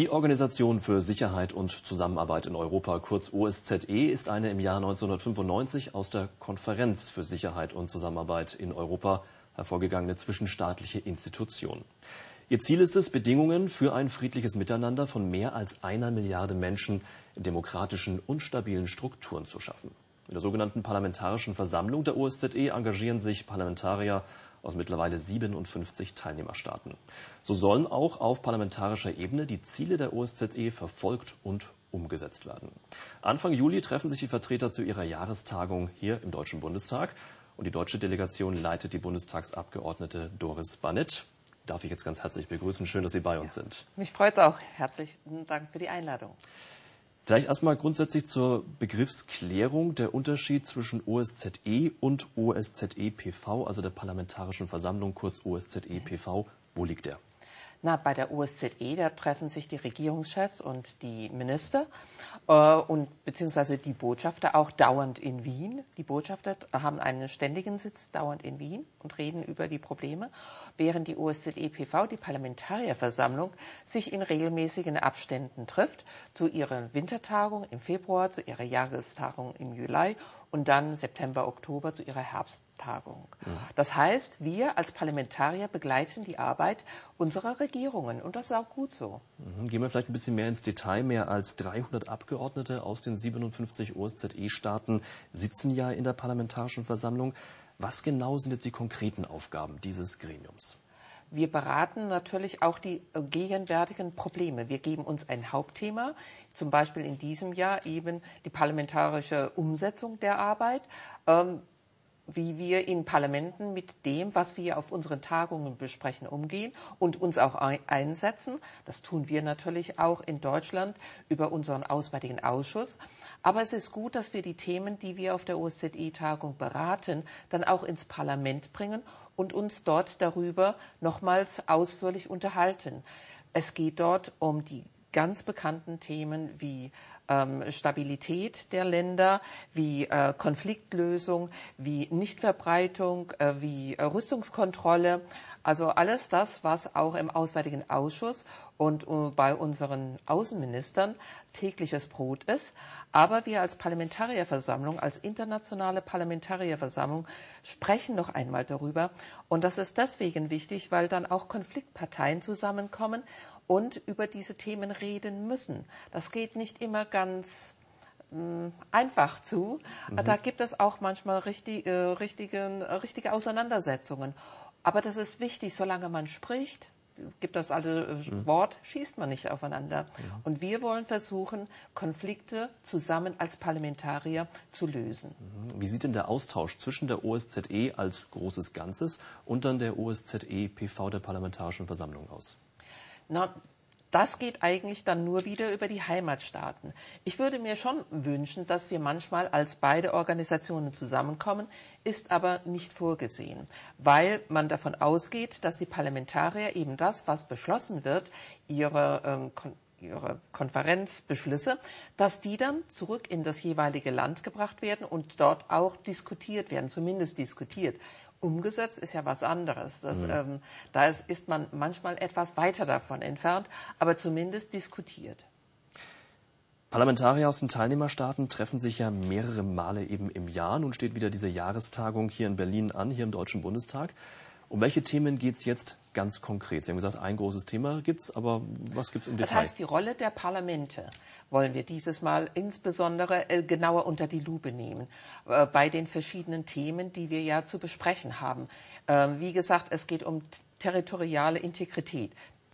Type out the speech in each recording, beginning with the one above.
Die Organisation für Sicherheit und Zusammenarbeit in Europa, kurz OSZE, ist eine im Jahr 1995 aus der Konferenz für Sicherheit und Zusammenarbeit in Europa hervorgegangene zwischenstaatliche Institution. Ihr Ziel ist es, Bedingungen für ein friedliches Miteinander von mehr als einer Milliarde Menschen in demokratischen und stabilen Strukturen zu schaffen. In der sogenannten Parlamentarischen Versammlung der OSZE engagieren sich Parlamentarier aus mittlerweile 57 Teilnehmerstaaten. So sollen auch auf parlamentarischer Ebene die Ziele der OSZE verfolgt und umgesetzt werden. Anfang Juli treffen sich die Vertreter zu ihrer Jahrestagung hier im Deutschen Bundestag. Und die deutsche Delegation leitet die Bundestagsabgeordnete Doris Bannett. Darf ich jetzt ganz herzlich begrüßen. Schön, dass Sie bei uns sind. Mich freut es auch. Herzlichen Dank für die Einladung. Vielleicht erstmal grundsätzlich zur Begriffsklärung der Unterschied zwischen OSZE und OSZE-PV, also der Parlamentarischen Versammlung, kurz OSZE-PV. Wo liegt der? Na, bei der OSZE, da treffen sich die Regierungschefs und die Minister äh, und beziehungsweise die Botschafter auch dauernd in Wien. Die Botschafter haben einen ständigen Sitz dauernd in Wien und reden über die Probleme, während die OSZE-PV, die Parlamentarierversammlung, sich in regelmäßigen Abständen trifft, zu ihrer Wintertagung im Februar, zu ihrer Jahrestagung im Juli und dann September, Oktober zu ihrer Herbsttagung. Mhm. Das heißt, wir als Parlamentarier begleiten die Arbeit unserer Regierungen und das ist auch gut so. Mhm. Gehen wir vielleicht ein bisschen mehr ins Detail. Mehr als 300 Abgeordnete aus den 57 OSZE-Staaten sitzen ja in der Parlamentarischen Versammlung. Was genau sind jetzt die konkreten Aufgaben dieses Gremiums? Wir beraten natürlich auch die gegenwärtigen Probleme. Wir geben uns ein Hauptthema, zum Beispiel in diesem Jahr eben die parlamentarische Umsetzung der Arbeit. Ähm, wie wir in Parlamenten mit dem, was wir auf unseren Tagungen besprechen, umgehen und uns auch einsetzen. Das tun wir natürlich auch in Deutschland über unseren Auswärtigen Ausschuss. Aber es ist gut, dass wir die Themen, die wir auf der OSZE-Tagung beraten, dann auch ins Parlament bringen und uns dort darüber nochmals ausführlich unterhalten. Es geht dort um die ganz bekannten Themen wie ähm, Stabilität der Länder, wie äh, Konfliktlösung, wie Nichtverbreitung, äh, wie äh, Rüstungskontrolle. Also alles das, was auch im Auswärtigen Ausschuss und äh, bei unseren Außenministern tägliches Brot ist. Aber wir als Parlamentarierversammlung, als internationale Parlamentarierversammlung sprechen noch einmal darüber. Und das ist deswegen wichtig, weil dann auch Konfliktparteien zusammenkommen und über diese Themen reden müssen. Das geht nicht immer ganz mh, mm, einfach zu. Mhm. Da gibt es auch manchmal richtig, äh, richtige, richtige Auseinandersetzungen. Aber das ist wichtig, solange man spricht, gibt das alte äh, mhm. Wort, schießt man nicht aufeinander. Ja. Und wir wollen versuchen, Konflikte zusammen als Parlamentarier zu lösen. Mhm. Wie sieht denn der Austausch zwischen der OSZE als großes Ganzes und dann der OSZE-PV der Parlamentarischen Versammlung aus? Na, das geht eigentlich dann nur wieder über die Heimatstaaten. Ich würde mir schon wünschen, dass wir manchmal als beide Organisationen zusammenkommen, ist aber nicht vorgesehen, weil man davon ausgeht, dass die Parlamentarier eben das, was beschlossen wird, ihre ähm, ihre Konferenzbeschlüsse, dass die dann zurück in das jeweilige Land gebracht werden und dort auch diskutiert werden, zumindest diskutiert. Umgesetzt ist ja was anderes. Das, mhm. ähm, da ist, ist man manchmal etwas weiter davon entfernt, aber zumindest diskutiert. Parlamentarier aus den Teilnehmerstaaten treffen sich ja mehrere Male eben im Jahr. Nun steht wieder diese Jahrestagung hier in Berlin an, hier im Deutschen Bundestag. Um welche Themen geht es jetzt ganz konkret? Sie haben gesagt, ein großes Thema gibt es, aber was gibt es im Detail? Das heißt, die Rolle der Parlamente wollen wir dieses Mal insbesondere äh, genauer unter die Lupe nehmen äh, bei den verschiedenen Themen, die wir ja zu besprechen haben. Ähm, wie gesagt, es geht um territoriale Integrität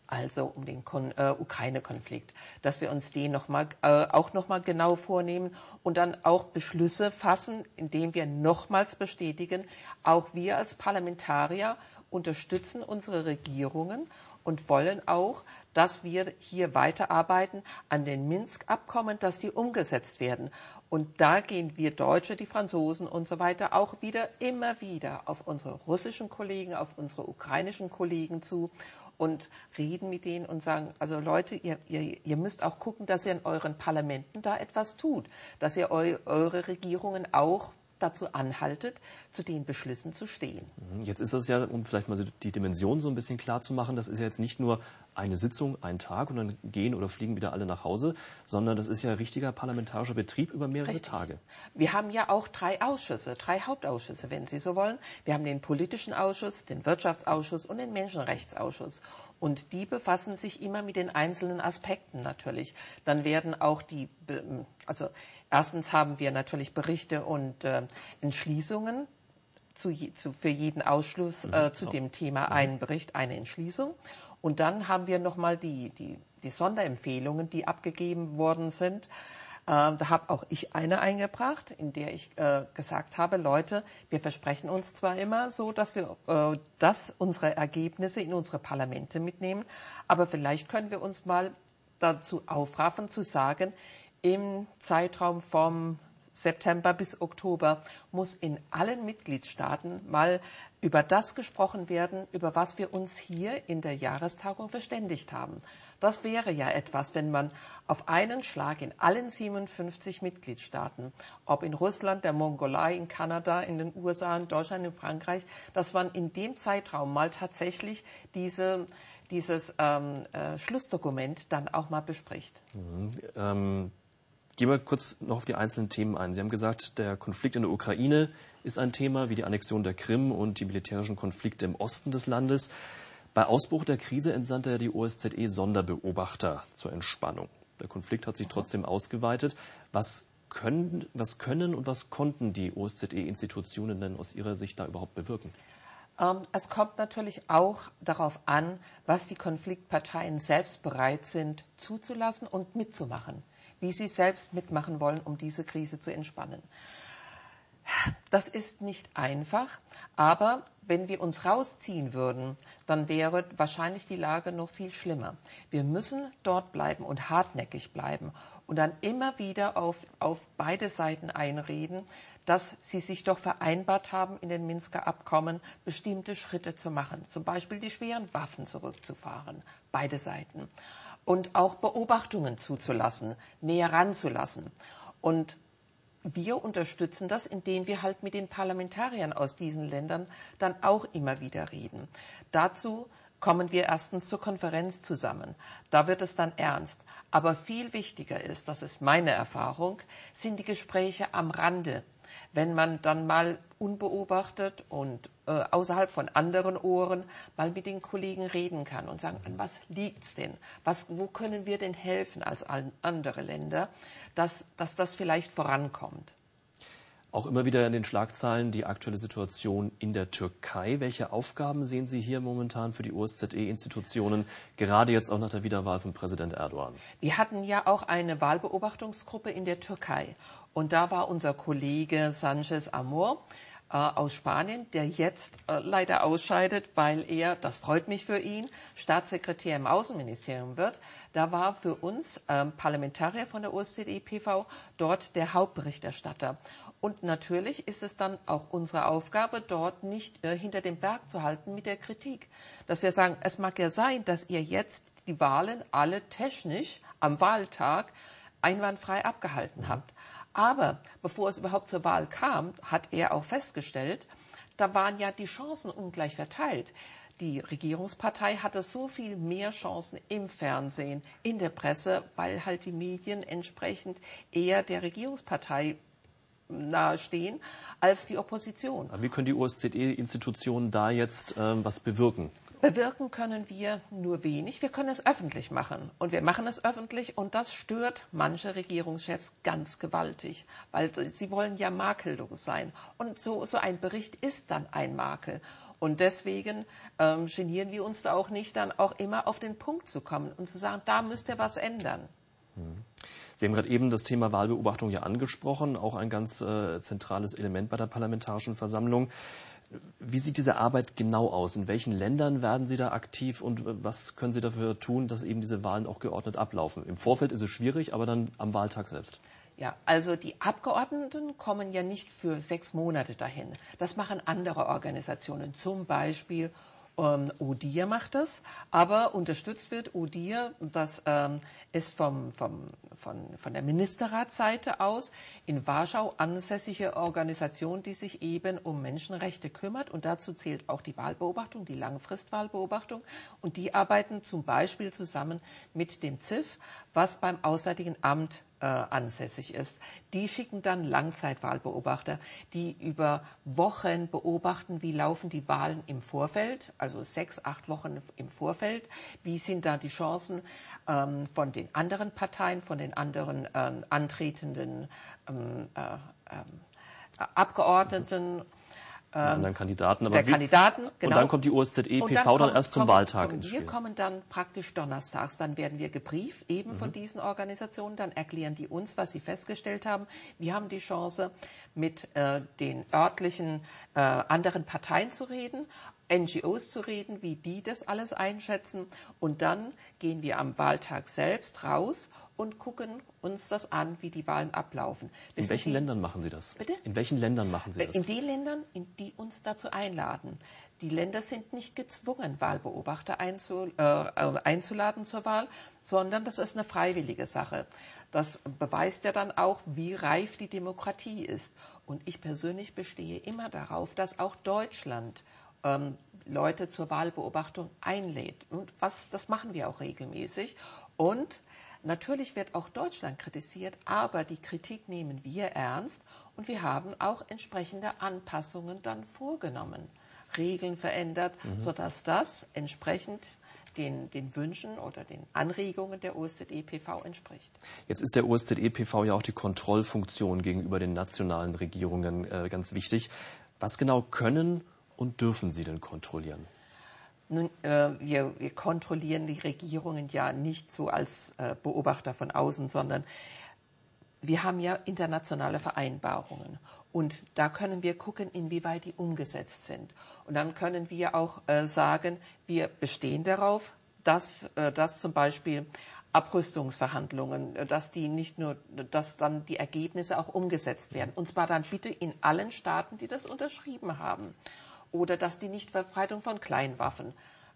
also um den äh, Ukraine-Konflikt, dass wir uns den noch mal, äh, auch nochmal genau vornehmen und dann auch Beschlüsse fassen, indem wir nochmals bestätigen, auch wir als Parlamentarier unterstützen unsere Regierungen und wollen auch, dass wir hier weiterarbeiten an den Minsk-Abkommen, dass die umgesetzt werden. Und da gehen wir Deutsche, die Franzosen und so weiter auch wieder immer wieder auf unsere russischen Kollegen, auf unsere ukrainischen Kollegen zu und reden mit denen und sagen, also Leute, ihr, ihr, ihr müsst auch gucken, dass ihr in euren Parlamenten da etwas tut, dass ihr eu, eure Regierungen auch dazu anhaltet, zu den Beschlüssen zu stehen. Mhm. Jetzt ist das ja, um vielleicht mal die Dimension so ein bisschen klar zu machen, das ist ja jetzt nicht nur eine Sitzung, ein Tag und dann gehen oder fliegen wieder alle nach Hause, sondern das ist ja richtiger parlamentarischer Betrieb über mehrere Richtig. Tage. Wir haben ja auch drei Ausschüsse, drei Hauptausschüsse, wenn Sie so wollen. Wir haben den politischen Ausschuss, den Wirtschaftsausschuss und den Menschenrechtsausschuss. Und die befassen sich immer mit den einzelnen Aspekten natürlich. Dann werden auch die, also erstens haben wir natürlich Berichte und äh, Entschließungen zu, zu, für jeden Ausschluss mhm. äh, zu dem Thema mhm. einen Bericht, eine Entschließung. Und dann haben wir nochmal die, die, die Sonderempfehlungen, die abgegeben worden sind. Äh, da habe auch ich eine eingebracht, in der ich äh, gesagt habe, Leute, wir versprechen uns zwar immer so, dass wir äh, dass unsere Ergebnisse in unsere Parlamente mitnehmen, aber vielleicht können wir uns mal dazu aufraffen zu sagen, im Zeitraum vom September bis Oktober muss in allen Mitgliedstaaten mal über das gesprochen werden, über was wir uns hier in der Jahrestagung verständigt haben. Das wäre ja etwas, wenn man auf einen Schlag in allen 57 Mitgliedstaaten, ob in Russland, der Mongolei, in Kanada, in den USA, in Deutschland, in Frankreich, dass man in dem Zeitraum mal tatsächlich diese, dieses ähm, äh, Schlussdokument dann auch mal bespricht. Mhm, ähm Gehen wir kurz noch auf die einzelnen Themen ein. Sie haben gesagt, der Konflikt in der Ukraine ist ein Thema, wie die Annexion der Krim und die militärischen Konflikte im Osten des Landes. Bei Ausbruch der Krise entsandte ja die OSZE Sonderbeobachter zur Entspannung. Der Konflikt hat sich trotzdem ausgeweitet. Was können, was können und was konnten die OSZE-Institutionen denn aus Ihrer Sicht da überhaupt bewirken? Ähm, es kommt natürlich auch darauf an, was die Konfliktparteien selbst bereit sind zuzulassen und mitzumachen wie sie selbst mitmachen wollen, um diese Krise zu entspannen. Das ist nicht einfach, aber wenn wir uns rausziehen würden, dann wäre wahrscheinlich die Lage noch viel schlimmer. Wir müssen dort bleiben und hartnäckig bleiben und dann immer wieder auf, auf beide Seiten einreden, dass sie sich doch vereinbart haben, in den Minsker Abkommen bestimmte Schritte zu machen, zum Beispiel die schweren Waffen zurückzufahren, beide Seiten und auch Beobachtungen zuzulassen, näher ranzulassen. Und wir unterstützen das, indem wir halt mit den Parlamentariern aus diesen Ländern dann auch immer wieder reden. Dazu kommen wir erstens zur Konferenz zusammen. Da wird es dann ernst. Aber viel wichtiger ist, das ist meine Erfahrung, sind die Gespräche am Rande wenn man dann mal unbeobachtet und äh, außerhalb von anderen Ohren mal mit den Kollegen reden kann und sagen, an was liegt's denn? Was, wo können wir denn helfen als andere Länder, dass, dass das vielleicht vorankommt? Auch immer wieder in den Schlagzeilen die aktuelle Situation in der Türkei. Welche Aufgaben sehen Sie hier momentan für die OSZE-Institutionen, gerade jetzt auch nach der Wiederwahl von Präsident Erdogan? Wir hatten ja auch eine Wahlbeobachtungsgruppe in der Türkei. Und da war unser Kollege Sanchez Amor äh, aus Spanien, der jetzt äh, leider ausscheidet, weil er, das freut mich für ihn, Staatssekretär im Außenministerium wird. Da war für uns äh, Parlamentarier von der OSZE-PV dort der Hauptberichterstatter. Und natürlich ist es dann auch unsere Aufgabe, dort nicht äh, hinter dem Berg zu halten mit der Kritik. Dass wir sagen, es mag ja sein, dass ihr jetzt die Wahlen alle technisch am Wahltag einwandfrei abgehalten habt. Aber bevor es überhaupt zur Wahl kam, hat er auch festgestellt, da waren ja die Chancen ungleich verteilt. Die Regierungspartei hatte so viel mehr Chancen im Fernsehen, in der Presse, weil halt die Medien entsprechend eher der Regierungspartei nahestehen als die Opposition. Wie können die OSZE-Institutionen da jetzt ähm, was bewirken? Bewirken können wir nur wenig. Wir können es öffentlich machen. Und wir machen es öffentlich und das stört manche Regierungschefs ganz gewaltig, weil sie wollen ja makellos sein. Und so, so ein Bericht ist dann ein Makel. Und deswegen ähm, genieren wir uns da auch nicht, dann auch immer auf den Punkt zu kommen und zu sagen, da müsst ihr was ändern. Hm. Sie haben gerade eben das Thema Wahlbeobachtung ja angesprochen, auch ein ganz äh, zentrales Element bei der Parlamentarischen Versammlung. Wie sieht diese Arbeit genau aus? In welchen Ländern werden Sie da aktiv und äh, was können Sie dafür tun, dass eben diese Wahlen auch geordnet ablaufen? Im Vorfeld ist es schwierig, aber dann am Wahltag selbst. Ja, also die Abgeordneten kommen ja nicht für sechs Monate dahin. Das machen andere Organisationen, zum Beispiel Ähm, ODIR macht das, aber unterstützt wird ODIR, das ähm, ist vom, vom, von, von der Ministerratsseite aus in Warschau ansässige Organisation, die sich eben um Menschenrechte kümmert. Und dazu zählt auch die Wahlbeobachtung, die Langfristwahlbeobachtung. Und die arbeiten zum Beispiel zusammen mit dem ZIF, was beim Auswärtigen Amt äh, ansässig ist. Die schicken dann Langzeitwahlbeobachter, die über Wochen beobachten, wie laufen die Wahlen im Vorfeld, also sechs, acht Wochen im Vorfeld, wie sind da die Chancen ähm, von den anderen Parteien, von den anderen ähm, antretenden ähm, äh, äh, Abgeordneten. anderen Kandidaten. Aber der wie, Kandidaten, genau. Und dann kommt die OSZE-PV dann, dann, erst zum kommen, Wahltag kommen, Wir kommen dann praktisch donnerstags. Dann werden wir gebrieft, eben mhm. von diesen Organisationen. Dann erklären die uns, was sie festgestellt haben. Wir haben die Chance, mit äh, den örtlichen äh, anderen Parteien zu reden, NGOs zu reden, wie die das alles einschätzen. Und dann gehen wir am Wahltag selbst raus und gucken uns das an, wie die Wahlen ablaufen. Wissen in welchen Sie, Ländern machen Sie das? Bitte? In welchen Ländern machen Sie das? In den Ländern, in die uns dazu einladen. Die Länder sind nicht gezwungen, Wahlbeobachter einzu, äh, äh, einzuladen zur Wahl, sondern das ist eine freiwillige Sache. Das beweist ja dann auch, wie reif die Demokratie ist. Und ich persönlich bestehe immer darauf, dass auch Deutschland ähm, Leute zur Wahlbeobachtung einlädt. Und was, das machen wir auch regelmäßig. Und Natürlich wird auch Deutschland kritisiert, aber die Kritik nehmen wir ernst und wir haben auch entsprechende Anpassungen dann vorgenommen, Regeln verändert, mhm. sodass das entsprechend den, den, Wünschen oder den Anregungen der OSZE-PV entspricht. Jetzt ist der OSZE-PV ja auch die Kontrollfunktion gegenüber den nationalen Regierungen äh, ganz wichtig. Was genau können und dürfen Sie denn kontrollieren? Nun, äh, wir, wir, kontrollieren die Regierungen ja nicht so als äh, Beobachter von außen, sondern wir haben ja internationale Vereinbarungen. Und da können wir gucken, inwieweit die umgesetzt sind. Und dann können wir auch äh, sagen, wir bestehen darauf, dass, äh, dass zum Beispiel Abrüstungsverhandlungen, dass die nicht nur, dass dann die Ergebnisse auch umgesetzt werden. Und zwar dann bitte in allen Staaten, die das unterschrieben haben oder dass die Nichtverbreitung von Kleinwaffen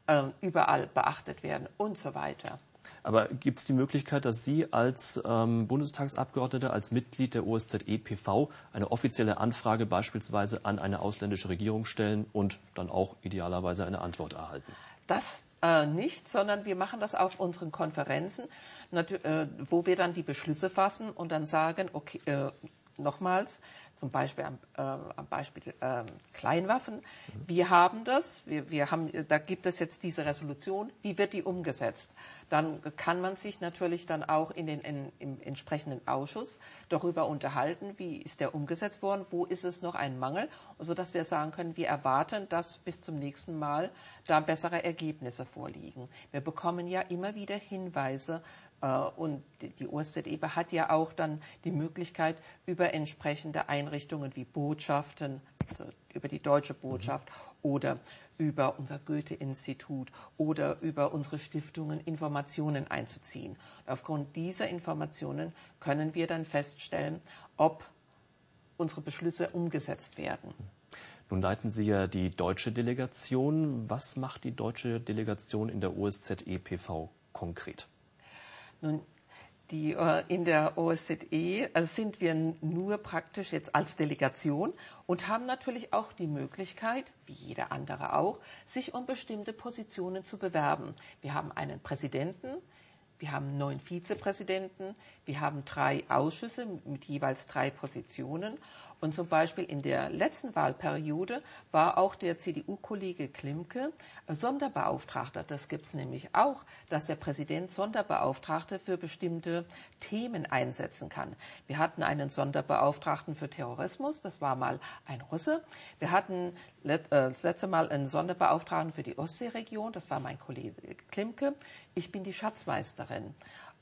äh, überall beachtet werden und so weiter. Aber gibt es die Möglichkeit, dass Sie als ähm, Bundestagsabgeordnete, als Mitglied der OSZE-PV eine offizielle Anfrage beispielsweise an eine ausländische Regierung stellen und dann auch idealerweise eine Antwort erhalten? Das äh, nicht, sondern wir machen das auf unseren Konferenzen, äh, wo wir dann die Beschlüsse fassen und dann sagen, okay, äh, nochmals, zum Beispiel am, äh, am Beispiel äh, Kleinwaffen. Mhm. Wir haben das, wir, wir haben, da gibt es jetzt diese Resolution. Wie wird die umgesetzt? Dann kann man sich natürlich dann auch in den, in, im entsprechenden Ausschuss darüber unterhalten, wie ist der umgesetzt worden, wo ist es noch ein Mangel, sodass wir sagen können, wir erwarten, dass bis zum nächsten Mal da bessere Ergebnisse vorliegen. Wir bekommen ja immer wieder Hinweise und die OSZE hat ja auch dann die Möglichkeit, über entsprechende Einrichtungen wie Botschaften, also über die deutsche Botschaft oder über unser Goethe-Institut oder über unsere Stiftungen Informationen einzuziehen. Und aufgrund dieser Informationen können wir dann feststellen, ob unsere Beschlüsse umgesetzt werden. Nun leiten Sie ja die deutsche Delegation. Was macht die deutsche Delegation in der OSZE-PV konkret? Nun, die, äh, in der OSZE also sind wir nur praktisch jetzt als Delegation und haben natürlich auch die Möglichkeit, wie jeder andere auch, sich um bestimmte Positionen zu bewerben. Wir haben einen Präsidenten, wir haben neun Vizepräsidenten, wir haben drei Ausschüsse mit jeweils drei Positionen und zum Beispiel in der letzten Wahlperiode war auch der CDU-Kollege Klimke Sonderbeauftragter. Das gibt es nämlich auch, dass der Präsident Sonderbeauftragte für bestimmte Themen einsetzen kann. Wir hatten einen Sonderbeauftragten für Terrorismus, das war mal ein Russe. Wir hatten äh, das letzte Mal einen Sonderbeauftragten für die Ostseeregion, das war mein Kollege Klimke. Ich bin die Schatzmeisterin.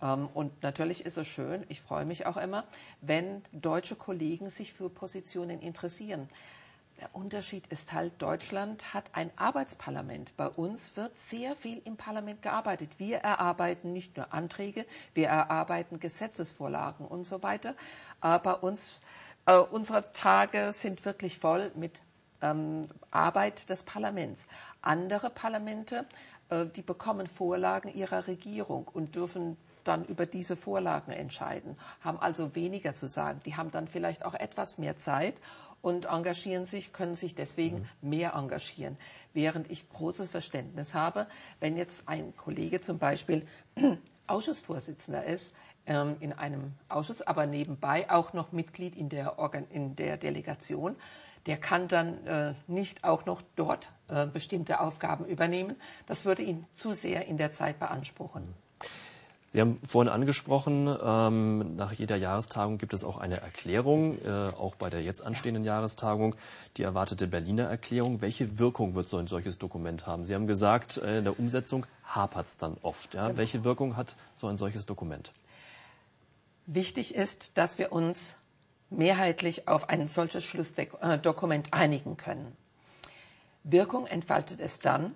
Ähm, und natürlich ist es schön, ich freue mich auch immer, wenn deutsche Kollegen sich für Positionen interessieren. Der Unterschied ist halt, Deutschland hat ein Arbeitsparlament. Bei uns wird sehr viel im Parlament gearbeitet. Wir erarbeiten nicht nur Anträge, wir erarbeiten Gesetzesvorlagen und so weiter. Aber uns, äh, unsere Tage sind wirklich voll mit ähm, Arbeit des Parlaments. Andere Parlamente, äh, die bekommen Vorlagen ihrer Regierung und dürfen dann über diese Vorlagen entscheiden, haben also weniger zu sagen. Die haben dann vielleicht auch etwas mehr Zeit und engagieren sich, können sich deswegen mhm. mehr engagieren. Während ich großes Verständnis habe, wenn jetzt ein Kollege zum Beispiel Ausschussvorsitzender ist, ähm, in einem Ausschuss, aber nebenbei auch noch Mitglied in der, Organ in der Delegation, der kann dann äh, nicht auch noch dort äh, bestimmte Aufgaben übernehmen. Das würde ihn zu sehr in der Zeit beanspruchen. Sie haben vorhin angesprochen, ähm, nach jeder Jahrestagung gibt es auch eine Erklärung, äh, auch bei der jetzt anstehenden Jahrestagung, die erwartete Berliner Erklärung. Welche Wirkung wird so ein solches Dokument haben? Sie haben gesagt, äh, in der Umsetzung hapert es dann oft. Ja? Genau. Welche Wirkung hat so ein solches Dokument? Wichtig ist, dass wir uns mehrheitlich auf ein solches Schlussdokument einigen können. Wirkung entfaltet es dann,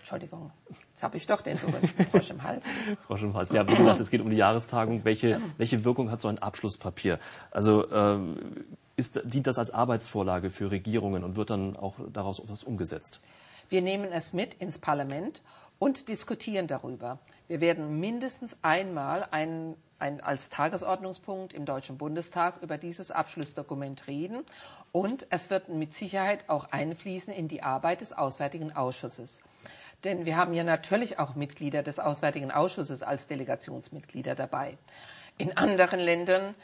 Entschuldigung, jetzt habe ich doch den Frosch im Hals. Frosch im Hals. Ja, wie gesagt, es geht um die Jahrestagung. Welche, welche Wirkung hat so ein Abschlusspapier? Also ähm, ist, dient das als Arbeitsvorlage für Regierungen und wird dann auch daraus etwas umgesetzt? Wir nehmen es mit ins Parlament und diskutieren darüber. Wir werden mindestens einmal ein, ein, als Tagesordnungspunkt im Deutschen Bundestag über dieses Abschlussdokument reden und es wird mit Sicherheit auch einfließen in die Arbeit des Auswärtigen Ausschusses. Denn wir haben ja natürlich auch Mitglieder des Auswärtigen Ausschusses als Delegationsmitglieder dabei. In anderen Ländern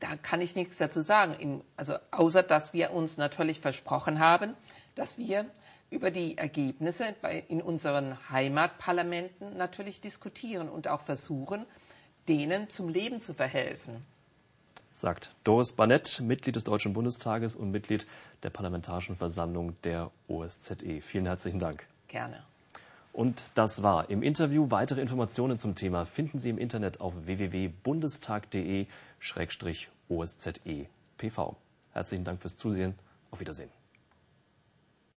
da kann ich nichts dazu sagen. also außer dass wir uns natürlich versprochen haben, dass wir über die Ergebnisse in unseren Heimatparlamenten natürlich diskutieren und auch versuchen, denen zum Leben zu verhelfen. Sagt Doris Barnett, Mitglied des Deutschen Bundestages und Mitglied der Parlamentarischen Versammlung der OSZE. Vielen herzlichen Dank. Gerne. Und das war im Interview. Weitere Informationen zum Thema finden Sie im Internet auf www.bundestag.de-osze-pv. Herzlichen Dank fürs Zusehen. Auf Wiedersehen.